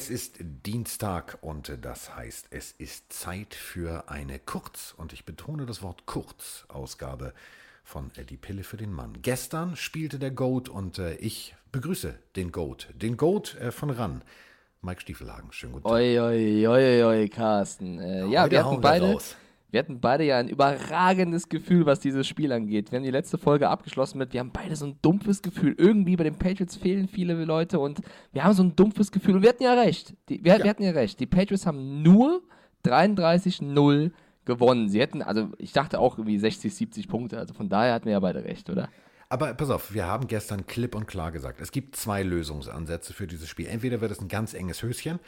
Es ist Dienstag und das heißt, es ist Zeit für eine Kurz, und ich betone das Wort Kurz, Ausgabe von Die Pille für den Mann. Gestern spielte der Goat und äh, ich begrüße den Goat, den Goat äh, von RAN. Mike Stiefelhagen, schönen guten Tag. Oi, oi, oi, oi, Carsten. Äh, ja, wir hatten beide, wir hatten beide ja ein überragendes Gefühl, was dieses Spiel angeht. Wir haben die letzte Folge abgeschlossen mit, wir haben beide so ein dumpfes Gefühl. Irgendwie bei den Patriots fehlen viele Leute und wir haben so ein dumpfes Gefühl. Und wir hatten ja recht. Die, wir, ja. wir hatten ja recht. Die Patriots haben nur 33-0 gewonnen. Sie hätten, also ich dachte auch irgendwie 60, 70 Punkte. Also von daher hatten wir ja beide recht, oder? Aber pass auf, wir haben gestern klipp und klar gesagt, es gibt zwei Lösungsansätze für dieses Spiel. Entweder wird es ein ganz enges Höschen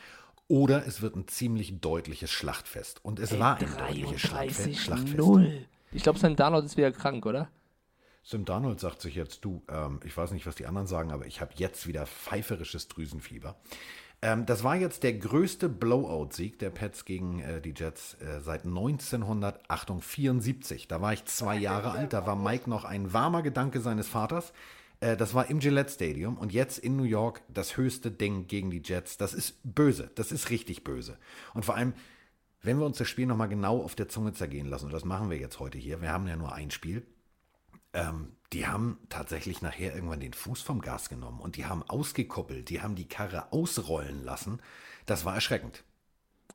oder es wird ein ziemlich deutliches Schlachtfest. Und es Ey, war ein deutliches Schlachtfest. Schlachtfest. 0. Ich glaube, Sam Darnold ist wieder krank, oder? Sam Darnold sagt sich jetzt, du, ähm, ich weiß nicht, was die anderen sagen, aber ich habe jetzt wieder pfeiferisches Drüsenfieber. Ähm, das war jetzt der größte Blowout-Sieg der Pets gegen äh, die Jets äh, seit 1974. Da war ich zwei Jahre alt, da war Mike noch ein warmer Gedanke seines Vaters. Äh, das war im Gillette Stadium und jetzt in New York das höchste Ding gegen die Jets. Das ist böse, das ist richtig böse. Und vor allem, wenn wir uns das Spiel nochmal genau auf der Zunge zergehen lassen, und das machen wir jetzt heute hier, wir haben ja nur ein Spiel, ähm, die haben tatsächlich nachher irgendwann den Fuß vom Gas genommen und die haben ausgekoppelt, die haben die Karre ausrollen lassen. Das war erschreckend.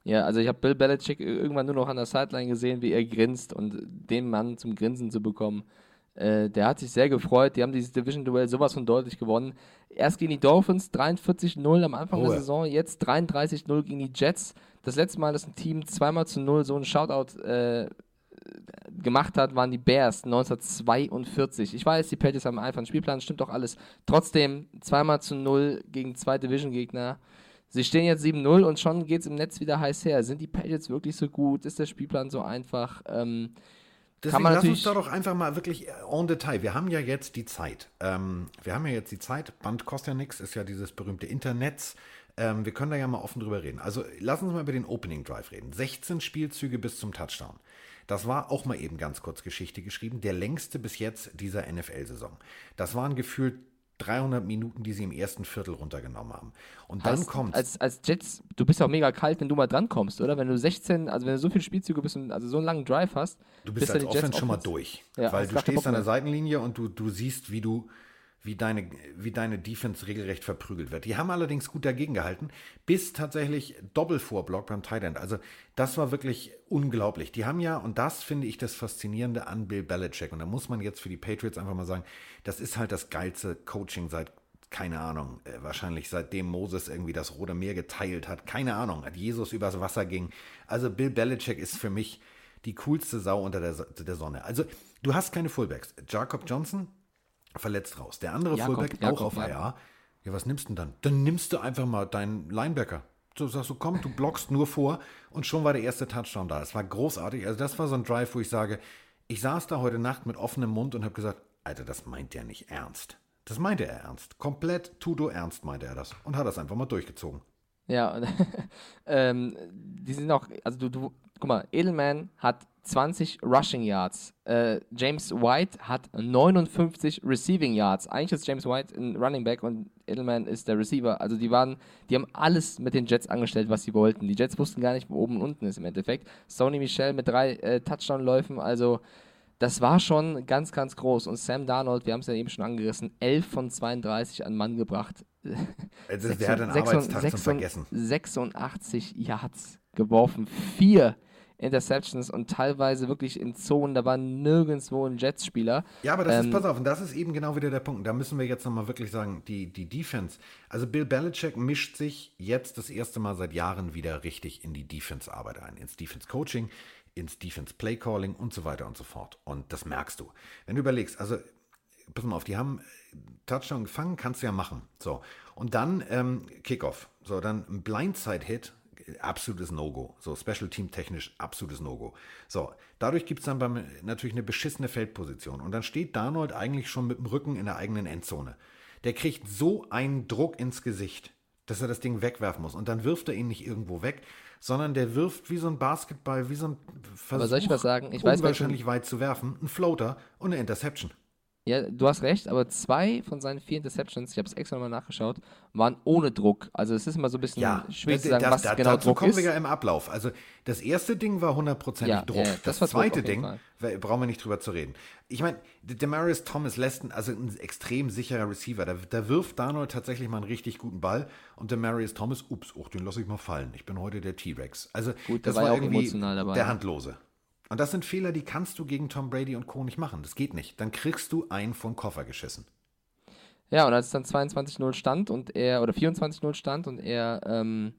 Ja, also ich habe Bill Belichick irgendwann nur noch an der Sideline gesehen, wie er grinst und den Mann zum Grinsen zu bekommen äh, der hat sich sehr gefreut. Die haben dieses Division-Duell sowas von deutlich gewonnen. Erst gegen die Dolphins 43-0 am Anfang oh, der Saison, jetzt 33-0 gegen die Jets. Das letzte Mal, dass ein Team zweimal zu null so einen Shoutout äh, gemacht hat, waren die Bears 1942. Ich weiß, die Patriots haben einfach einen Spielplan, stimmt doch alles. Trotzdem zweimal zu null gegen zwei Division-Gegner. Sie stehen jetzt 7-0 und schon geht es im Netz wieder heiß her. Sind die Patriots wirklich so gut? Ist der Spielplan so einfach? Ähm, Deswegen lass uns da doch einfach mal wirklich en Detail. Wir haben ja jetzt die Zeit. Ähm, wir haben ja jetzt die Zeit. Band kostet ja nichts, ist ja dieses berühmte Internet. Ähm, wir können da ja mal offen drüber reden. Also lass uns mal über den Opening Drive reden. 16 Spielzüge bis zum Touchdown. Das war auch mal eben ganz kurz Geschichte geschrieben. Der längste bis jetzt dieser NFL-Saison. Das waren gefühlt 300 Minuten, die sie im ersten Viertel runtergenommen haben. Und dann heißt, kommt. Als, als Jets, du bist auch mega kalt, wenn du mal dran kommst, oder? Wenn du 16, also wenn du so viele Spielzüge bist und also so einen langen Drive hast. Du bist, bist als Offense schon mal durch. Ja, weil du stehst an der Seitenlinie und du, du siehst, wie du wie deine, wie deine Defense regelrecht verprügelt wird. Die haben allerdings gut dagegen gehalten, bis tatsächlich Doppelvorblock beim Tight End. Also das war wirklich unglaublich. Die haben ja, und das finde ich das Faszinierende an Bill Belichick, und da muss man jetzt für die Patriots einfach mal sagen, das ist halt das geilste Coaching seit keine Ahnung, äh, wahrscheinlich seitdem Moses irgendwie das Rote Meer geteilt hat, keine Ahnung, hat Jesus übers Wasser ging. Also Bill Belichick ist für mich die coolste Sau unter der, der Sonne. Also du hast keine Fullbacks. Jacob Johnson, verletzt raus. Der andere Jakob, Fullback Jakob, auch auf Jakob. IR. Ja, was nimmst du denn dann? Dann nimmst du einfach mal deinen Linebacker. So sagst du, komm, du blockst nur vor und schon war der erste Touchdown da. Es war großartig. Also das war so ein Drive, wo ich sage, ich saß da heute Nacht mit offenem Mund und habe gesagt, Alter, das meint der nicht ernst. Das meinte er ernst. Komplett tudo ernst meinte er das und hat das einfach mal durchgezogen. Ja, ähm, die sind auch, also du, du, guck mal, Edelman hat 20 Rushing Yards. Äh, James White hat 59 Receiving Yards. Eigentlich ist James White ein Running Back und Edelman ist der Receiver. Also die waren, die haben alles mit den Jets angestellt, was sie wollten. Die Jets wussten gar nicht, wo oben und unten ist im Endeffekt. Sony Michel mit drei äh, Touchdown-Läufen, also das war schon ganz, ganz groß. Und Sam Darnold, wir haben es ja eben schon angerissen, 11 von 32 an Mann gebracht. Also, der hat einen 6, Arbeitstag 6, zum Vergessen. 86 Yards geworfen, vier Interceptions und teilweise wirklich in Zonen, da war nirgendwo ein Jets-Spieler. Ja, aber das ähm, ist, pass auf, und das ist eben genau wieder der Punkt. Da müssen wir jetzt nochmal wirklich sagen, die, die Defense. Also Bill Belichick mischt sich jetzt das erste Mal seit Jahren wieder richtig in die Defense-Arbeit ein, ins Defense-Coaching, ins Defense-Play-Calling und so weiter und so fort. Und das merkst du. Wenn du überlegst, also pass mal auf, die haben Touchdown gefangen, kannst du ja machen. So. Und dann ähm, Kickoff. So, dann ein Blindside-Hit absolutes No-Go. So Special Team technisch absolutes No-Go. So, dadurch gibt es dann beim, natürlich eine beschissene Feldposition. Und dann steht Darnold eigentlich schon mit dem Rücken in der eigenen Endzone. Der kriegt so einen Druck ins Gesicht, dass er das Ding wegwerfen muss. Und dann wirft er ihn nicht irgendwo weg, sondern der wirft wie so ein Basketball, wie so ein Versuch, Aber soll ich was sagen? Ich weiß, wahrscheinlich weit zu werfen, ein Floater und eine Interception. Ja, du hast recht, aber zwei von seinen vier Interceptions, ich habe es extra nochmal nachgeschaut, waren ohne Druck. Also es ist immer so ein bisschen ja, schwierig zu sagen, das, was das, genau dazu Druck kommen ist. wir ja im Ablauf. Also das erste Ding war hundertprozentig Ja, Druck. ja, das das war Druck zweite jeden Ding, Fall. we- brauchen wir nicht drüber zu reden. Ich meine, Demarius Thomas lässt, ein- also ein extrem sicherer Receiver, da, da wirft Darnold tatsächlich mal einen richtig guten Ball und Demarius Thomas, ups, oh, den lasse ich mal fallen. Ich bin heute der T-Rex. Also Gut, der das war war, irgendwie emotional dabei, der ja. Handlose. Und das sind Fehler, die kannst du gegen Tom Brady und Co. nicht machen. Das geht nicht. Dann kriegst du einen vom Koffer geschissen. Ja, und als es dann 22-0 stand und er, oder 24-0 stand und er ähm,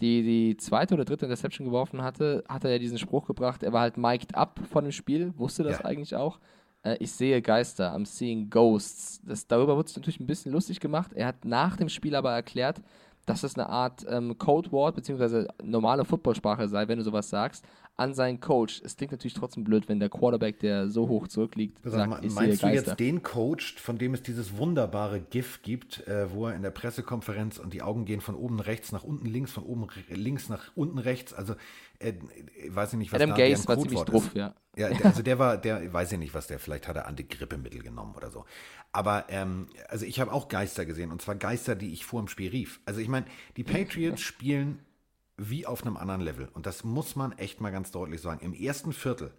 die, die zweite oder dritte Interception geworfen hatte, hat er ja diesen Spruch gebracht, er war halt mic'd up von dem Spiel, wusste das Ja. eigentlich auch. Äh, ich sehe Geister, I'm seeing ghosts. Das, darüber wurde es natürlich ein bisschen lustig gemacht. Er hat nach dem Spiel aber erklärt, dass das eine Art ähm, Codewort beziehungsweise normale Footballsprache sei, wenn du sowas sagst, an seinen Coach. Es klingt natürlich trotzdem blöd, wenn der Quarterback, der so hoch zurückliegt, Sag sagt, ich sehe meinst du Geister. jetzt den Coach, von dem es dieses wunderbare GIF gibt, äh, wo er in der Pressekonferenz und die Augen gehen von oben rechts nach unten links, von oben links nach unten rechts? Also, äh, ich weiß ich nicht, was Adam da deren war ziemlich ist. ja. Ja, der, also der war, der, ich weiß ja nicht, was der, vielleicht hat er Antigrippemittel genommen oder so. Aber, ähm, also ich habe auch Geister gesehen und zwar Geister, die ich vor dem Spiel rief. Also ich meine, die Patriots spielen wie auf einem anderen Level und das muss man echt mal ganz deutlich sagen. Im ersten Viertel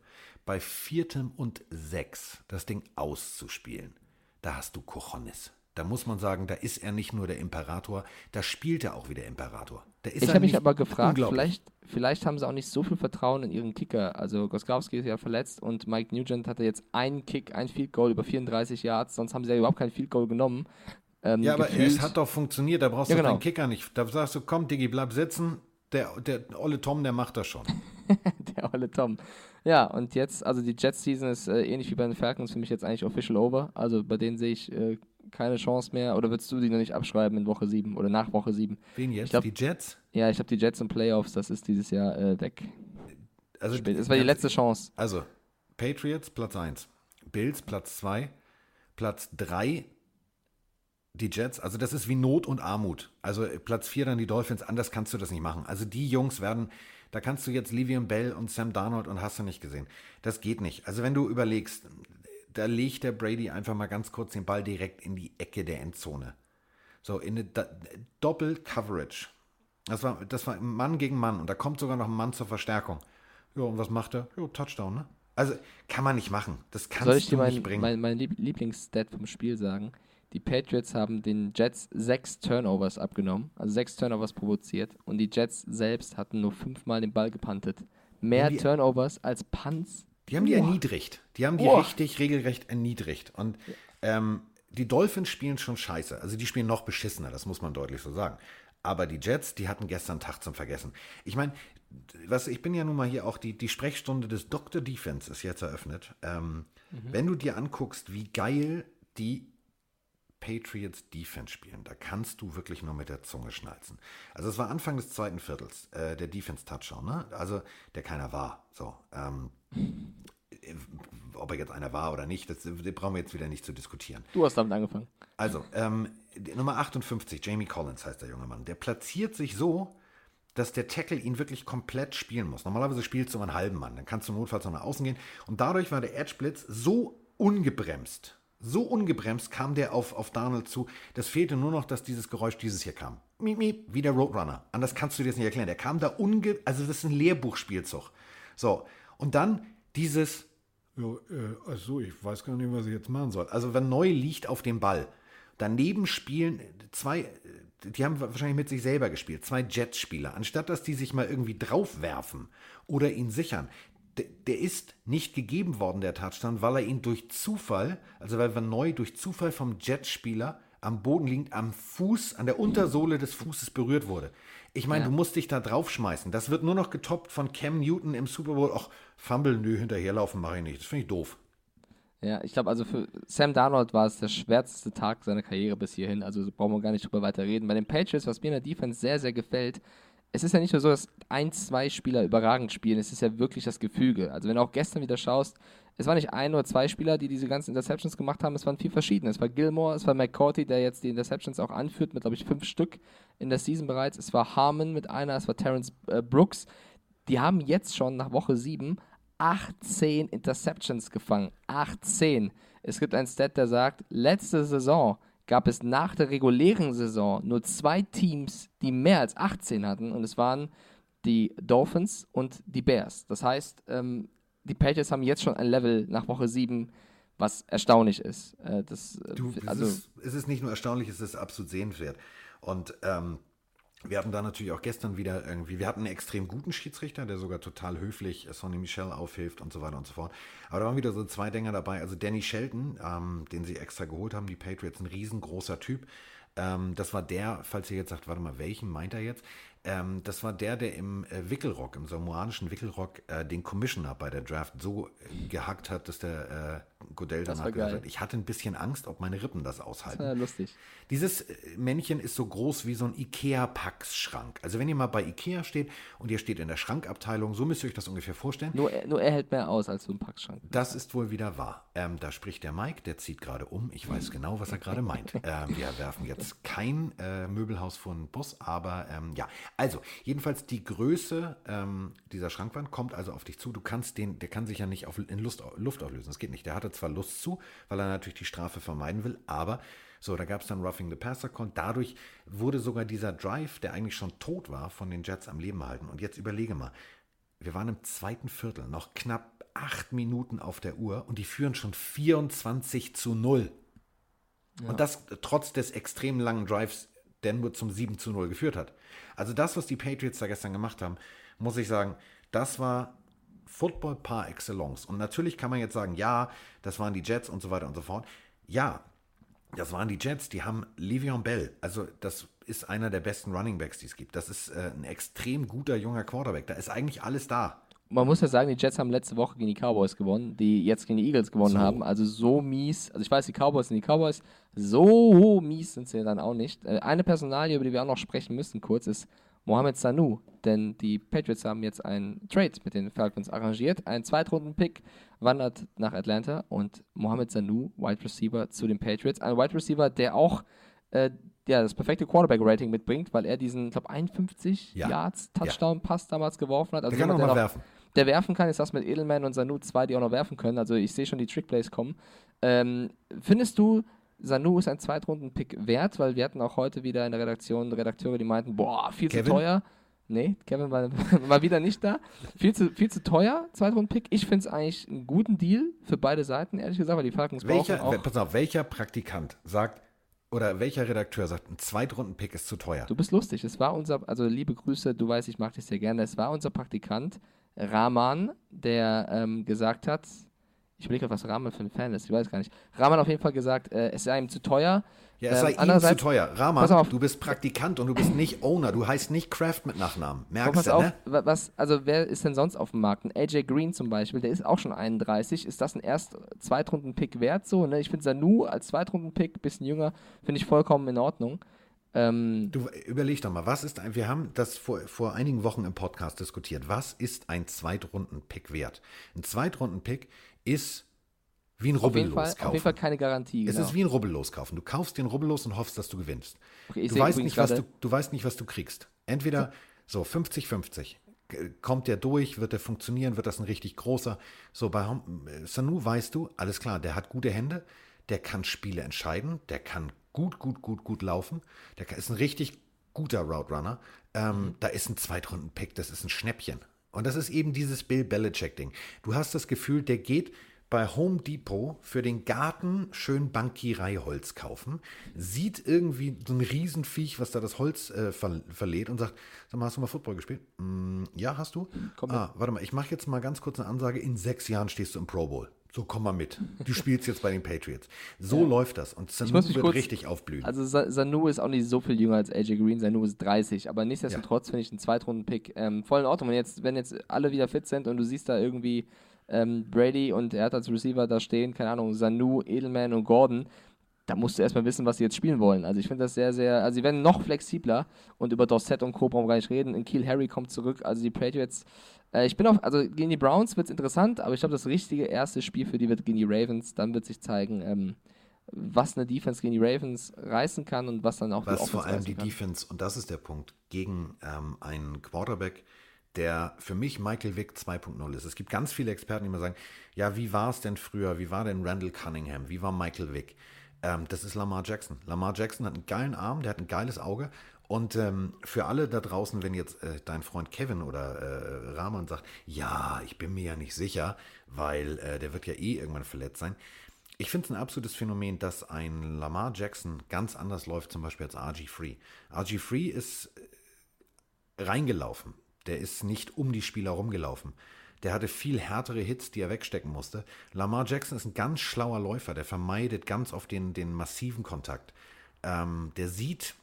bei viertem und sechs das Ding auszuspielen, da hast du Cojones. Da muss man sagen, da ist er nicht nur der Imperator, da spielt er auch wie der Imperator. Da ist Ich habe mich aber gefragt, vielleicht, vielleicht haben sie auch nicht so viel Vertrauen in ihren Kicker. Also Goskowski ist ja verletzt und Mike Nugent hatte jetzt einen Kick, ein Field Goal über 34 Yards, sonst haben sie ja überhaupt kein Field Goal genommen. Ähm, Ja, aber gefühlt- es hat doch funktioniert, da brauchst Ja, du genau. deinen Kicker nicht. Da sagst du, komm, Diggi, bleib sitzen. Der, der olle Tom, der macht das schon. der olle Tom. Ja, und jetzt, also die Jets-Season ist äh, ähnlich wie bei den Falcons für mich jetzt eigentlich official over. Also bei denen sehe ich äh, keine Chance mehr. Oder würdest du die noch nicht abschreiben in Woche 7 oder nach Woche 7? Wen jetzt? glaub- die Jets? Ja, ich habe die Jets im Playoffs, das ist dieses Jahr äh, weg. Also, Spät. Das war die letzte Chance. Also, Patriots Platz 1, Bills Platz 2, Platz 3 die Jets. Also das ist wie Not und Armut. Also Platz 4 dann die Dolphins, anders kannst du das nicht machen. Also die Jungs werden, da kannst du jetzt Livian Bell und Sam Darnold und hast du nicht gesehen. Das geht nicht. Also wenn du überlegst, da legt der Brady einfach mal ganz kurz den Ball direkt in die Ecke der Endzone. So, in eine Doppel-Coverage. Das war, das war Mann gegen Mann und da kommt sogar noch ein Mann zur Verstärkung. Ja, und was macht er? Ja, Touchdown, ne? Also, kann man nicht machen. Das kannst Soll ich dir du nicht mein, bringen. mein, mein Lieb- Lieblingsstat vom Spiel sagen? Die Patriots haben den Jets sechs Turnovers abgenommen, also sechs Turnovers provoziert und die Jets selbst hatten nur fünfmal den Ball gepuntet. Mehr die- Turnovers als Punts. Die haben die Boah. erniedrigt. Die haben die Boah. richtig regelrecht erniedrigt. Und ähm, die Dolphins spielen schon scheiße. Also die spielen noch beschissener, das muss man deutlich so sagen. Aber die Jets, die hatten gestern Tag zum Vergessen. Ich meine, was, ich bin ja nun mal hier auch, die, die Sprechstunde des Dr. Defense ist jetzt eröffnet. Ähm, Wenn du dir anguckst, wie geil die Patriots Defense spielen, da kannst du wirklich nur mit der Zunge schnalzen. Also es war Anfang des zweiten Viertels, äh, der Defense-Touchdown, ne? Also der keiner war. So, ähm, äh, ob er jetzt einer war oder nicht, das, das brauchen wir jetzt wieder nicht zu diskutieren. Du hast damit angefangen. Also, ähm, Nummer 58, Jamie Collins heißt der junge Mann, der platziert sich so, dass der Tackle ihn wirklich komplett spielen muss. Normalerweise spielst du einen halben Mann, dann kannst du notfalls noch nach außen gehen. Und dadurch war der Edge Blitz so ungebremst, so ungebremst kam der auf, auf Darnold zu. Das fehlte nur noch, dass dieses Geräusch dieses hier kam. Miep, miep, wie der Roadrunner. Anders kannst du dir das nicht erklären. Der kam da unge... Also das ist ein Lehrbuchspielzug. So, und dann dieses... Ja, äh, also ich weiß gar nicht, was ich jetzt machen soll. Also wenn neu liegt auf dem Ball, daneben spielen zwei, die haben wahrscheinlich mit sich selber gespielt, zwei Jets-Spieler. Anstatt dass die sich mal irgendwie draufwerfen oder ihn sichern, der, ist nicht gegeben worden, der Touchdown, weil er ihn durch Zufall, also weil Van Neu durch Zufall vom Jet-Spieler am Boden liegend am Fuß, an der Untersohle des Fußes berührt wurde. Ich meine, Ja. du musst dich da draufschmeißen. Das wird nur noch getoppt von Cam Newton im Super Bowl. Ach, Fumble, nö, hinterherlaufen mache ich nicht. Das finde ich doof. Ja, ich glaube, also für Sam Darnold war es der schwärzeste Tag seiner Karriere bis hierhin. Also brauchen wir gar nicht drüber weiter reden. Bei den Patriots, was mir in der Defense sehr, sehr gefällt, es ist ja nicht nur so, dass ein, zwei Spieler überragend spielen. Es ist ja wirklich das Gefüge. Also wenn du auch gestern wieder schaust, es waren nicht ein oder zwei Spieler, die diese ganzen Interceptions gemacht haben. Es waren viel verschiedene. Es war Gilmore, es war McCourty, der jetzt die Interceptions auch anführt, mit, glaube ich, fünf Stück in der Season bereits. Es war Harmon mit einer, es war Terrence äh, Brooks. Die haben jetzt schon nach Woche sieben 18 Interceptions gefangen. 18. Es gibt einen Stat, der sagt, letzte Saison gab es nach der regulären Saison nur zwei Teams, die mehr als 18 hatten. Und es waren die Dolphins und die Bears. Das heißt, ähm, die Patriots haben jetzt schon ein Level nach Woche 7, was erstaunlich ist. Äh, das, äh, du, also, es, ist, es ist nicht nur erstaunlich, es ist absolut sehenswert. Und ähm, wir hatten da natürlich auch gestern wieder irgendwie, wir hatten einen extrem guten Schiedsrichter, der sogar total höflich Sonny Michel aufhilft und so weiter und so fort. Aber da waren wieder so zwei Dinger dabei. Also Danny Shelton, ähm, den sie extra geholt haben, die Patriots, ein riesengroßer Typ. Ähm, das war der, falls ihr jetzt sagt, warte mal, welchen meint er jetzt? Ähm, das war der, der im äh, Wickelrock, im samoanischen Wickelrock, äh, den Commissioner bei der Draft so äh, gehackt hat, dass der äh, Godell danach gesagt hat, ich hatte ein bisschen Angst, ob meine Rippen das aushalten. Das war ja lustig. Dieses äh, Männchen ist so groß wie so ein Ikea-Packschrank. Also wenn ihr mal bei Ikea steht und ihr steht in der Schrankabteilung, so müsst ihr euch das ungefähr vorstellen. Nur, nur er hält mehr aus als so ein Packschrank. Das ist wohl wieder wahr. Ähm, da spricht der Mike, der zieht gerade um. Ich weiß genau, was er gerade meint. Ähm, wir werfen jetzt kein äh, Möbelhaus vor den Bus, aber ähm, ja. Also, jedenfalls die Größe ähm, dieser Schrankwand kommt also auf dich zu. Du kannst den, der kann sich ja nicht auf, in Lust, Luft auflösen. Das geht nicht. Der hatte zwar Lust zu, weil er natürlich die Strafe vermeiden will, aber so, da gab es dann Roughing the Passer Con. Dadurch wurde sogar dieser Drive, der eigentlich schon tot war, von den Jets am Leben erhalten. Und jetzt überlege mal, wir waren im zweiten Viertel, noch knapp acht Minuten auf der Uhr und die führen schon 24 zu 0. Ja. Und das trotz des extrem langen Drives, der nur zum 7 zu 0 geführt hat. Also das, was die Patriots da gestern gemacht haben, muss ich sagen, das war Football par excellence. Und natürlich kann man jetzt sagen, ja, das waren die Jets und so weiter und so fort. Ja, das waren die Jets, die haben Le'Veon Bell. Also das ist einer der besten Running Backs, die es gibt. Das ist äh, ein extrem guter junger Quarterback. Da ist eigentlich alles da. Man muss ja sagen, die Jets haben letzte Woche gegen die Cowboys gewonnen, die jetzt gegen die Eagles gewonnen so. haben. Also so mies. Also ich weiß, die Cowboys sind die Cowboys. So mies sind sie dann auch nicht. Äh, eine Personalie, über die wir auch noch sprechen müssen, kurz, ist Mohamed Sanu, denn die Patriots haben jetzt einen Trade mit den Falcons arrangiert. Ein Zweitrunden-Pick wandert nach Atlanta und Mohamed Sanu, Wide Receiver zu den Patriots. Ein Wide Receiver, der auch äh, ja, das perfekte Quarterback-Rating mitbringt, weil er diesen, ich glaube, 51 ja. Yards Touchdown-Pass damals geworfen hat. Also der kann jemand, auch mal werfen. Der werfen kann, ist das mit Edelman und Sanu zwei, die auch noch werfen können. Also ich sehe schon die Trickplays kommen. Ähm, findest du, Sanu ist ein Zweitrunden-Pick wert, weil wir hatten auch heute wieder in der Redaktion Redakteure, die meinten, boah, viel Kevin? zu teuer. Nee, Kevin war, war wieder nicht da. Viel zu, viel zu teuer, Zweitrunden-Pick. Ich finde es eigentlich einen guten Deal für beide Seiten, ehrlich gesagt, weil die Falcons welcher, brauchen auch... Pass auf, welcher Praktikant sagt, oder welcher Redakteur sagt, ein Zweitrunden-Pick ist zu teuer? Du bist lustig. Es war unser, also liebe Grüße, du weißt, ich mag dich sehr gerne. Es war unser Praktikant Rahman, der ähm, gesagt hat, ich überlege, was Rahman für ein Fan ist, ich weiß gar nicht. Rahman auf jeden Fall gesagt, äh, es sei ihm zu teuer. Ja, es sei ähm, ihm zu teuer. Rahman, du bist Praktikant und du bist nicht Owner. Du heißt nicht Kraft mit Nachnamen. Merkst du, ne? Was, also wer ist denn sonst auf dem Markt? Ein AJ Green zum Beispiel, der ist auch schon 31. Ist das ein erst Zweitrunden-Pick wert so? Ne? Ich finde Sanu als Zweitrunden-Pick, bisschen jünger, finde ich vollkommen in Ordnung. Ähm, du überleg doch mal, was ist ein, wir haben das vor, vor einigen Wochen im Podcast diskutiert. Was ist ein Zweitrunden-Pick wert? Ein Zweitrunden-Pick ist wie ein Rubbellos kaufen. Auf jeden Fall keine Garantie. Genau. Es ist wie ein Rubbellos kaufen. Du kaufst den Rubbellos und hoffst, dass du gewinnst. Okay, du, weißt nicht, was du, du weißt nicht, was du kriegst. Entweder so 50-50. Kommt der durch, wird der funktionieren, wird das ein richtig großer. So bei äh, Sanu weißt du, alles klar, der hat gute Hände, der kann Spiele entscheiden, der kann gut, gut, gut, gut laufen, der ist ein richtig guter Route Runner. Ähm, mhm. Da ist ein Zweitrunden-Pick, das ist ein Schnäppchen. Und das ist eben dieses Bill Belichick-Ding. Du hast das Gefühl, der geht bei Home Depot für den Garten schön Bankiereiholz kaufen, sieht irgendwie so ein Riesenviech, was da das Holz äh, ver verlädt und sagt, sag mal, hast du mal Football gespielt? Mm, ja, hast du? Komm ah, warte mal, ich mache jetzt mal ganz kurz eine Ansage, in sechs Jahren stehst du im Pro Bowl. So, komm mal mit. Du spielst jetzt bei den Patriots. So ja. läuft das. Und Sanu wird kurz, richtig aufblühen. Also Sanu ist auch nicht so viel jünger als AJ Green. Sanu ist 30. Aber nichtsdestotrotz ja. finde ich einen Zweitrunden-Pick ähm, voll in Ordnung. Wenn jetzt, wenn jetzt alle wieder fit sind und du siehst da irgendwie ähm, Brady und er hat als Receiver da stehen, keine Ahnung, Sanu, Edelman und Gordon, da musst du erstmal wissen, was sie jetzt spielen wollen. Also ich finde das sehr, sehr, also sie werden noch flexibler und über Dorset und Co. brauchen wir gar nicht reden. In Kiel Harry kommt zurück, also die Patriots, äh, ich bin auf, also gegen die Browns wird es interessant, aber ich glaube, das richtige erste Spiel für die wird gegen die Ravens, dann wird sich zeigen, ähm, was eine Defense gegen die Ravens reißen kann und was dann auch was die vor allem die kann. Defense, und das ist der Punkt, gegen ähm, einen Quarterback, der für mich Michael Vick 2.0 ist. Es gibt ganz viele Experten, die immer sagen, ja, wie war es denn früher? Wie war denn Randall Cunningham? Wie war Michael Vick? Ähm, das ist Lamar Jackson. Lamar Jackson hat einen geilen Arm, der hat ein geiles Auge. Und ähm, für alle da draußen, wenn jetzt äh, dein Freund Kevin oder äh, Rahman sagt, ja, ich bin mir ja nicht sicher, weil äh, der wird ja eh irgendwann verletzt sein. Ich finde es ein absolutes Phänomen, dass ein Lamar Jackson ganz anders läuft, zum Beispiel als RG Free. RG Free ist äh, reingelaufen der ist nicht um die Spieler rumgelaufen. Der hatte viel härtere Hits, die er wegstecken musste. Lamar Jackson ist ein ganz schlauer Läufer, der vermeidet ganz oft den, den massiven Kontakt. Ähm, der sieht,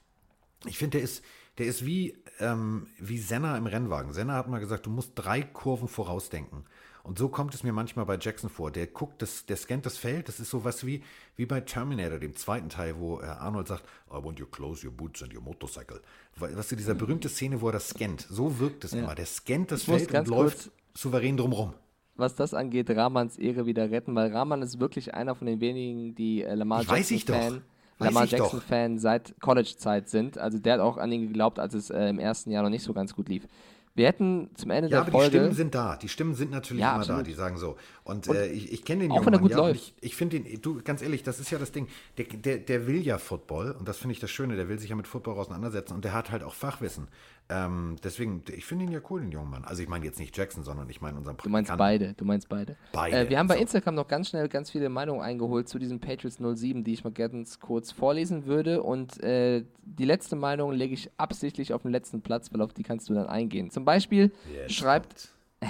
ich finde, der ist, der ist wie, ähm, wie Senna im Rennwagen. Senna hat mal gesagt, du musst drei Kurven vorausdenken. Und so kommt es mir manchmal bei Jackson vor. Der guckt, das, der scannt das Feld. Das ist sowas wie, wie bei Terminator, dem zweiten Teil, wo äh, Arnold sagt, I want you close your boots and your motorcycle. Was du, dieser berühmte Szene, wo er das scannt. So wirkt es ja. immer. Der scannt das Feld und läuft souverän drumrum was das angeht, Rahmans Ehre wieder retten, weil Rahman ist wirklich einer von den wenigen, die äh, Lamar Jackson-Fan Lamar Jackson-Fan seit College-Zeit sind. Also der hat auch an ihn geglaubt, als es äh, im ersten Jahr noch nicht so ganz gut lief. Wir hätten zum Ende ja, der Folge. Ja, aber die Stimmen sind da. Die Stimmen sind natürlich ja, immer absolut. da, die sagen so. Und, und äh, ich, ich kenne den auch wenn er gut ja, läuft. Ich, ich finde den, du, ganz ehrlich, das ist ja das Ding. Der, der, der will ja Football und das finde ich das Schöne. Der will sich ja mit Football auseinandersetzen und der hat halt auch Fachwissen. Ähm, deswegen, ich finde ihn ja cool, den jungen Mann. Also ich meine jetzt nicht Jackson, sondern ich meine unseren Du meinst beide, du meinst beide. Beide. Äh, wir haben bei so. Instagram noch ganz schnell ganz viele Meinungen eingeholt zu diesem Patriots 07, die ich mal ganz kurz vorlesen würde. Und äh, die letzte Meinung lege ich absichtlich auf den letzten Platz, weil auf die kannst du dann eingehen. Zum Beispiel Jetzt schreibt...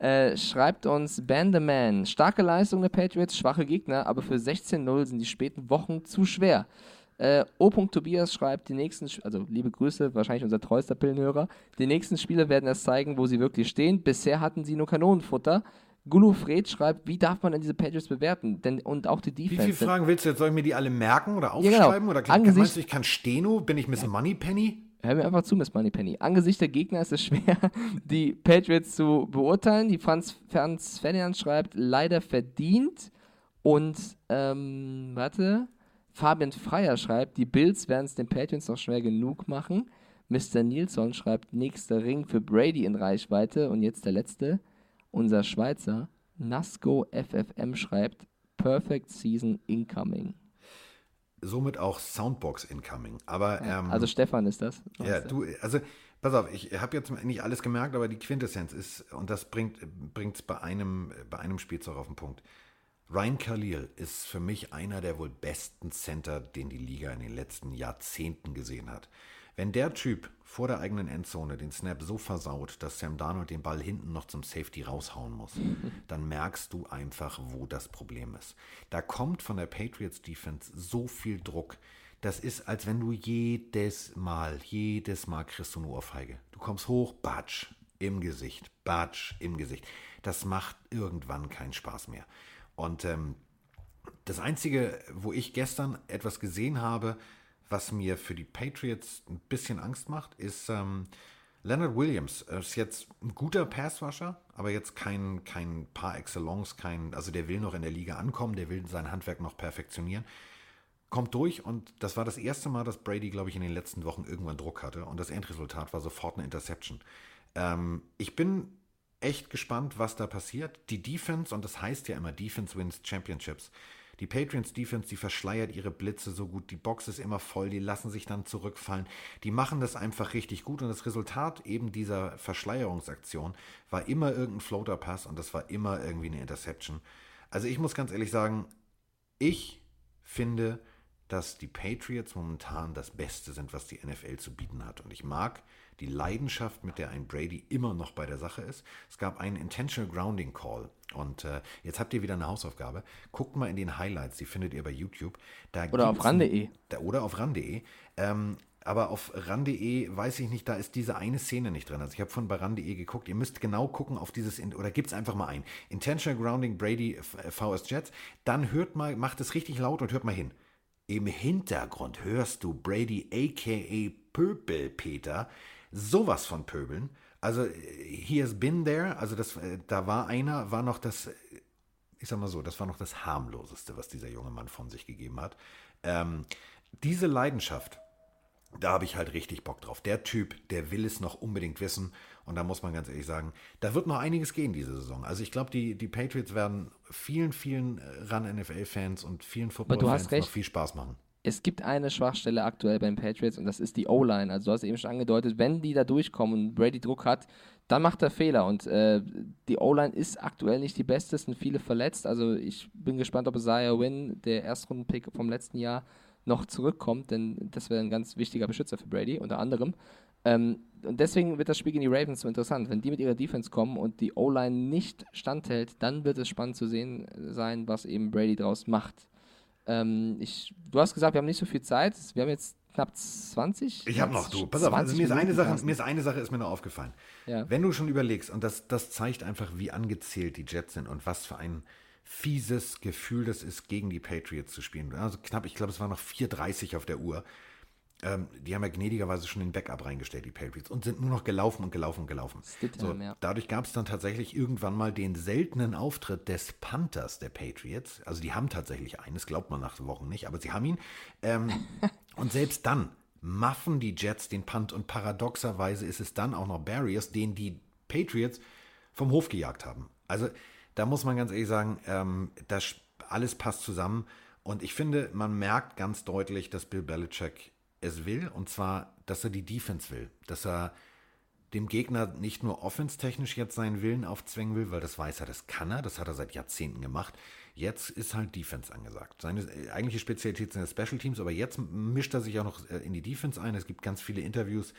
Äh, schreibt uns Bandaman, starke Leistung der Patriots, schwache Gegner, aber für 16-0 sind die späten Wochen zu schwer. Äh, O. Tobias schreibt, die nächsten, also liebe Grüße, wahrscheinlich unser treuester Pillenhörer, die nächsten Spiele werden erst zeigen, wo sie wirklich stehen. Bisher hatten sie nur Kanonenfutter. Gulu Fred schreibt, wie darf man denn diese Pages bewerten? Denn, und auch die Defense. Wie viele Fragen willst du jetzt? Soll ich mir die alle merken oder aufschreiben? Ja, genau. Oder kann, Angesicht, meinst du, ich kann Steno? Bin ich Miss Moneypenny? Hör mir einfach zu, Miss Moneypenny. Angesichts der Gegner ist es schwer, die Patriots zu beurteilen. Die Franz, Franz Ferdinand schreibt, leider verdient. Und, ähm, warte, Fabian Freier schreibt, die Bills werden es den Patriots noch schwer genug machen. Mr. Nilsson schreibt, nächster Ring für Brady in Reichweite. Und jetzt der letzte, unser Schweizer, Nasco FFM schreibt, Perfect Season Incoming. Somit auch Soundbox Incoming. Aber, ähm, also Stefan ist das. Ja, du, also pass auf, ich habe jetzt nicht alles gemerkt, aber die Quintessenz ist, und das bringt es bei einem, bei einem Spielzeug auf den Punkt. Ryan Khalil ist für mich einer der wohl besten Center, den die Liga in den letzten Jahrzehnten gesehen hat. Wenn der Typ vor der eigenen Endzone den Snap so versaut, dass Sam Darnold den Ball hinten noch zum Safety raushauen muss, dann merkst du einfach, wo das Problem ist. Da kommt von der Patriots Defense so viel Druck. Das ist, als wenn du jedes Mal, jedes Mal kriegst du eine Ohrfeige. Du kommst hoch, batsch, im Gesicht, batsch, im Gesicht. Das macht irgendwann keinen Spaß mehr. Und ähm, das Einzige, wo ich gestern etwas gesehen habe, was mir für die Patriots ein bisschen Angst macht, ist ähm, Leonard Williams. Ist jetzt ein guter Passwasher, aber jetzt kein, kein Par excellence, kein, also der will noch in der Liga ankommen, der will sein Handwerk noch perfektionieren. Kommt durch und das war das erste Mal, dass Brady, glaube ich, in den letzten Wochen irgendwann Druck hatte und das Endresultat war sofort eine Interception. Ähm, ich bin echt gespannt, was da passiert. Die Defense, und das heißt ja immer, Defense wins Championships. Die Patriots Defense, die verschleiert ihre Blitze so gut, die Box ist immer voll, die lassen sich dann zurückfallen. Die machen das einfach richtig gut und das Resultat eben dieser Verschleierungsaktion war immer irgendein Floater-Pass und das war immer irgendwie eine Interception. Also ich muss ganz ehrlich sagen, ich finde, dass die Patriots momentan das Beste sind, was die NFL zu bieten hat. Und ich mag die Leidenschaft, mit der ein Brady immer noch bei der Sache ist. Es gab einen Intentional Grounding Call. Und äh, jetzt habt ihr wieder eine Hausaufgabe. Guckt mal in den Highlights, die findet ihr bei YouTube. Da oder auf ran.de. Oder auf ran.de. Ähm, aber auf ran.de weiß ich nicht, da ist diese eine Szene nicht drin. Also ich habe von bei ran.de geguckt. Ihr müsst genau gucken auf dieses, oder gibt es einfach mal ein. Intentional Grounding Brady VS Jets. Dann hört mal, macht es richtig laut und hört mal hin. Im Hintergrund hörst du Brady aka Pöbel Peter sowas von pöbeln. Also, he has been there. Also, das, äh, da war einer, war noch das, ich sag mal so, das war noch das harmloseste, was dieser junge Mann von sich gegeben hat. Ähm, diese Leidenschaft, da habe ich halt richtig Bock drauf. Der Typ, der will es noch unbedingt wissen. Und da muss man ganz ehrlich sagen, da wird noch einiges gehen diese Saison. Also ich glaube, die, die Patriots werden vielen, vielen Run-NFL-Fans und vielen Football-Fans noch viel Spaß machen. Es gibt eine Schwachstelle aktuell beim Patriots und das ist die O-Line. Also du hast eben schon angedeutet, wenn die da durchkommen und Brady Druck hat, dann macht er Fehler. Und äh, die O-Line ist aktuell nicht die beste, es sind viele verletzt. Also ich bin gespannt, ob Isaiah Wynn, der Erstrunden-Pick vom letzten Jahr, noch zurückkommt, denn das wäre ein ganz wichtiger Beschützer für Brady, unter anderem. Ähm, und deswegen wird das Spiel gegen die Ravens so interessant. Wenn die mit ihrer Defense kommen und die O-Line nicht standhält, dann wird es spannend zu sehen sein, was eben Brady draus macht. Ähm, ich, du hast gesagt, wir haben nicht so viel Zeit. Wir haben jetzt knapp 20. Ich habe noch, du, pass auf, also mir, ist eine Sache, mir ist eine Sache ist mir noch aufgefallen. Ja. Wenn du schon überlegst, und das, das zeigt einfach, wie angezählt die Jets sind und was für ein fieses Gefühl das ist, gegen die Patriots zu spielen. Also knapp, ich glaube, es war noch 4,30 auf der Uhr. Ähm, die haben ja gnädigerweise schon den Backup reingestellt, die Patriots, und sind nur noch gelaufen und gelaufen und gelaufen. So, ja. Dadurch gab es dann tatsächlich irgendwann mal den seltenen Auftritt des Panthers der Patriots. Also die haben tatsächlich einen, das glaubt man nach Wochen nicht, aber sie haben ihn. Ähm, und selbst dann maffen die Jets den Punt und paradoxerweise ist es dann auch noch Barriers, den die Patriots vom Hof gejagt haben. Also da muss man ganz ehrlich sagen, ähm, das alles passt zusammen. Und ich finde, man merkt ganz deutlich, dass Bill Belichick es will. Und zwar, dass er die Defense will. Dass er dem Gegner nicht nur offenstechnisch jetzt seinen Willen aufzwängen will, weil das weiß er, das kann er, das hat er seit Jahrzehnten gemacht. Jetzt ist halt Defense angesagt. Seine äh, eigentliche Spezialität sind Special Teams, aber jetzt mischt er sich auch noch äh, in die Defense ein. Es gibt ganz viele Interviews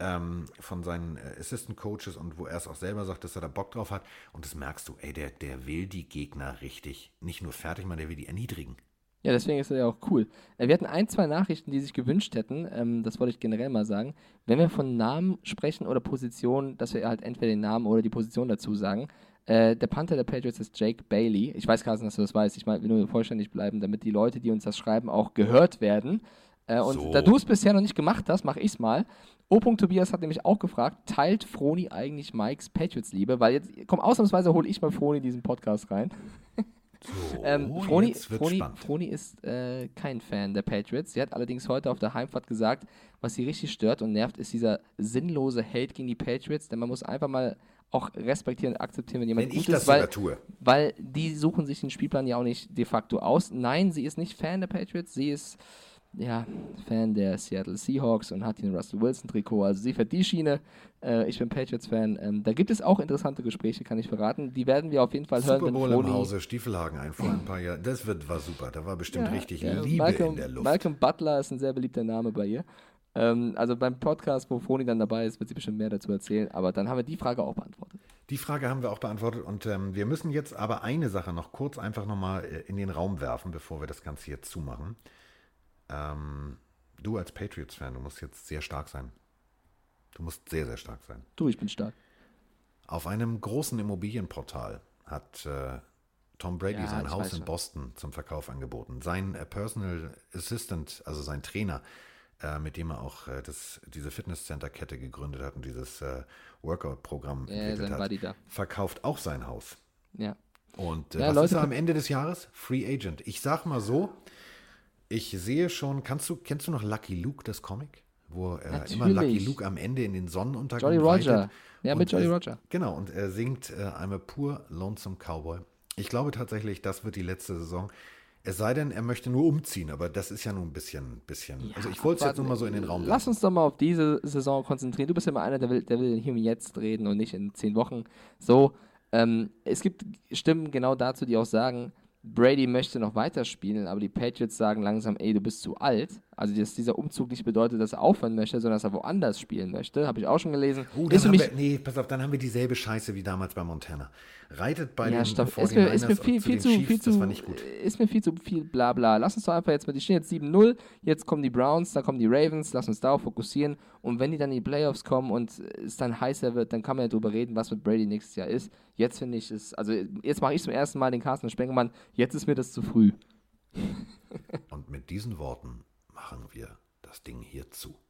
ähm, von seinen äh, Assistant Coaches und wo er es auch selber sagt, dass er da Bock drauf hat. Und das merkst du, ey, der, der will die Gegner richtig nicht nur fertig machen, der will die erniedrigen. Ja, deswegen ist er ja auch cool. Äh, wir hatten ein, zwei Nachrichten, die sich gewünscht hätten, ähm, das wollte ich generell mal sagen. Wenn wir von Namen sprechen oder Positionen, dass wir halt entweder den Namen oder die Position dazu sagen. Äh, der Panther der Patriots ist Jake Bailey. Ich weiß, Carsten, dass du das weißt. Ich will nur vollständig bleiben, damit die Leute, die uns das schreiben, auch gehört werden. Äh, und so. da du es bisher noch nicht gemacht hast, mache ich es mal. O. Tobias hat nämlich auch gefragt, teilt Froni eigentlich Mikes Patriots-Liebe? Weil jetzt, komm, ausnahmsweise hole ich mal Froni in diesen Podcast rein. So, ähm, Froni, Froni, Froni, ist äh, kein Fan der Patriots. Sie hat allerdings heute auf der Heimfahrt gesagt, was sie richtig stört und nervt, ist dieser sinnlose Hate gegen die Patriots, denn man muss einfach mal auch respektieren und akzeptieren, wenn jemand wenn gut ich ist, weil, tue. weil die suchen sich den Spielplan ja auch nicht de facto aus. Nein, sie ist nicht Fan der Patriots, sie ist ja, Fan der Seattle Seahawks und hat den Russell Wilson Trikot. Also sie fährt die Schiene. Äh, ich bin Patriots-Fan. Ähm, da gibt es auch interessante Gespräche, kann ich verraten. Die werden wir auf jeden Fall Super hören. Super Bowl im Hause Stiefelhagen ein vor ein paar Jahren. Das wird, war super. Da war bestimmt ja, richtig ja, Liebe Malcolm, in der Luft. Malcolm Butler ist ein sehr beliebter Name bei ihr. Ähm, also beim Podcast, wo Froni dann dabei ist, wird sie bestimmt mehr dazu erzählen. Aber dann haben wir die Frage auch beantwortet. Die Frage haben wir auch beantwortet und ähm, wir müssen jetzt aber eine Sache noch kurz einfach nochmal äh, in den Raum werfen, bevor wir das Ganze hier zumachen. Ähm, Du als Patriots-Fan, du musst jetzt sehr stark sein. Du musst sehr, sehr stark sein. Du, ich bin stark. Auf einem großen Immobilienportal hat äh, Tom Brady ja, sein Haus in schon. Boston zum Verkauf angeboten. Sein äh, Personal Assistant, also sein Trainer, äh, mit dem er auch äh, das, diese Fitnesscenter-Kette gegründet hat und dieses äh, Workout-Programm ja, entwickelt hat, verkauft auch sein Haus. Ja. Und äh, ja, was Leute, ist er am Ende des Jahres? Free Agent. Ich sag mal so, ich sehe schon, kannst du, kennst du noch Lucky Luke, das Comic? Wo er immer Lucky Luke am Ende in den Sonnenuntergang Jolly Roger. Ja, mit Jolly Roger. Genau, und er singt äh, I'm a poor, lonesome cowboy. Ich glaube tatsächlich, das wird die letzte Saison. Es sei denn, er möchte nur umziehen, aber das ist ja nun ein bisschen, bisschen. Ja, also ich wollte es jetzt nur mal so in den Raum Lass werfen. uns doch mal auf diese Saison konzentrieren. Du bist ja immer einer, der will, der will hier und jetzt reden und nicht in zehn Wochen. So, ähm, es gibt Stimmen genau dazu, die auch sagen, Brady möchte noch weiterspielen, aber die Patriots sagen langsam, ey, du bist zu alt. Also, dass dieser Umzug nicht bedeutet, dass er aufhören möchte, sondern dass er woanders spielen möchte. Habe ich auch schon gelesen. Uh, dann wir, nee, pass auf, dann haben wir dieselbe Scheiße wie damals bei Montana. Reitet bei ja, den stopp. Ist mir, ist mir viel, viel zu, Chiefs, viel zu, ist mir viel zu viel Blabla. Lass uns doch einfach jetzt mal, die stehen jetzt 7-0, jetzt kommen die Browns, dann kommen die Ravens, lass uns darauf fokussieren. Und wenn die dann in die Playoffs kommen und es dann heißer wird, dann kann man ja drüber reden, was mit Brady nächstes Jahr ist. Jetzt finde ich es, also jetzt mache ich zum ersten Mal den Carsten Spengemann, jetzt ist mir das zu früh. und mit diesen Worten machen wir das Ding hier zu.